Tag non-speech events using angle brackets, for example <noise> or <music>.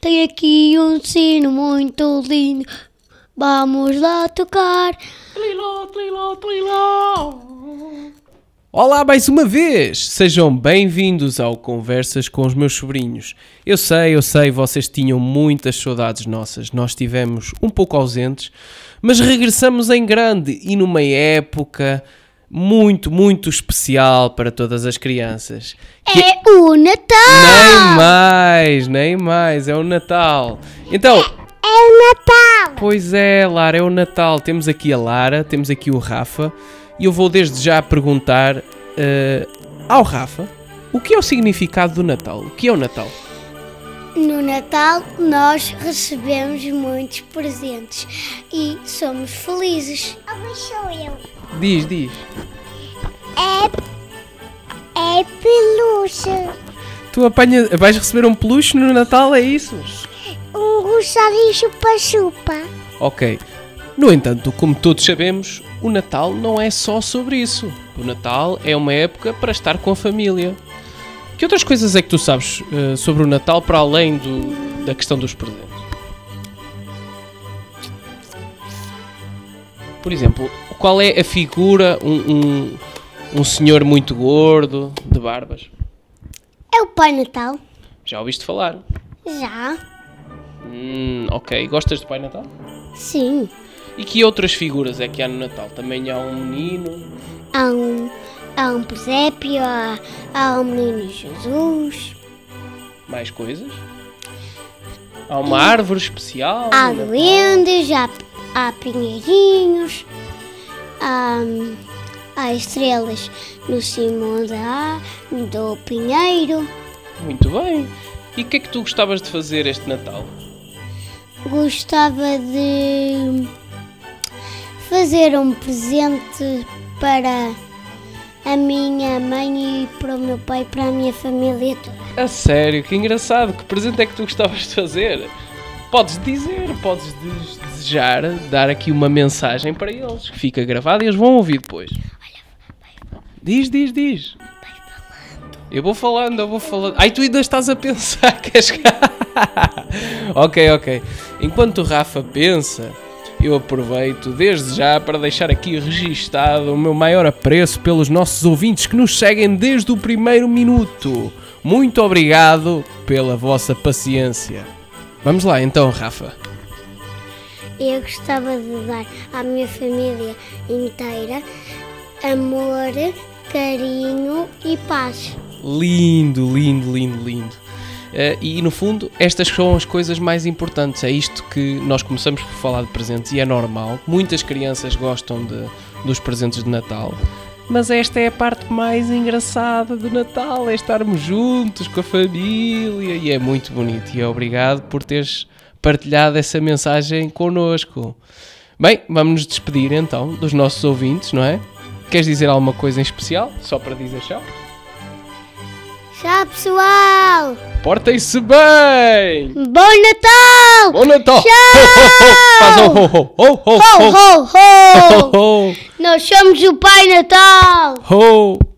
Tem aqui um sino muito lindo. Vamos lá tocar. Tliló, tliló, tliló. Olá mais uma vez! Sejam bem-vindos ao Conversas com os meus sobrinhos. Eu sei, eu sei, vocês tinham muitas saudades nossas. Nós estivemos um pouco ausentes, mas regressamos em grande e numa época muito, muito especial para todas as crianças. Que- É o Natal! Nem mais, nem mais, é o Natal. Então, É o Natal! Pois é, Lara, é o Natal. Temos aqui a Lara, temos aqui o Rafa e eu vou desde já perguntar eh, ao Rafa o que é o significado do Natal? O que é o Natal? No Natal nós recebemos muitos presentes e somos felizes. Mas sou eu. Diz, diz. É, é peluche. Tu apanha, vais receber um peluche no Natal, é isso? Um rosário chupa-chupa. Ok. No entanto, como todos sabemos, o Natal não é só sobre isso. O Natal é uma época para estar com a família. Que outras coisas é que tu sabes eh, sobre o Natal para além do- da questão dos presentes? Por exemplo, qual é a figura, um, um, um senhor muito gordo, de barbas? É o Pai Natal? Já ouviste falar? Já. Hum, ok. Gostas do Pai Natal? Sim. E que outras figuras é que há no Natal? Também há um menino, Há um, há um presépio, há, há um menino Jesus, mais coisas? Há uma árvore especial? há duendes, há, há pinheirinhos, há, há estrelas no cimo da, do pinheiro. Muito bem. E o que é que tu gostavas de fazer este Natal? Gostava de fazer um presente para a minha mãe e para o meu pai e para a minha família toda. A sério, que engraçado. Que presente é que tu gostavas de fazer? Podes dizer, podes des- desejar, dar aqui uma mensagem para eles, que fica gravada e eles vão ouvir depois. Diz, diz, diz. Eu vou falando, eu vou falando. Ai, tu ainda estás a pensar <laughs> que és... <laughs> ok, ok. Enquanto o Rafa pensa, eu aproveito desde já para deixar aqui registado o meu maior apreço pelos nossos ouvintes que nos seguem desde o primeiro minuto. Muito obrigado pela vossa paciência. Vamos lá então, Rafa. Eu gostava de dar à minha família inteira amor, carinho e paz. Lindo, lindo, lindo, lindo. Eh, e no fundo, estas são as coisas mais importantes. É isto que nós começamos por falar de presentes e é normal. Muitas crianças gostam de, dos presentes de Natal. Mas esta é a parte mais engraçada do Natal: é estarmos juntos com a família e é muito bonito. E obrigado por teres partilhado essa mensagem connosco. Bem, vamos nos despedir então dos nossos ouvintes, não é? Queres dizer alguma coisa em especial? Só para dizer tchau? Tchau, pessoal! Portem-se bem! Bom Natal! Bom Natal! Tchau! Faz um ho, ho, ho, ho, Ho, ho, ho! ho, ho, Nós somos o Pai Natal! ho, ho.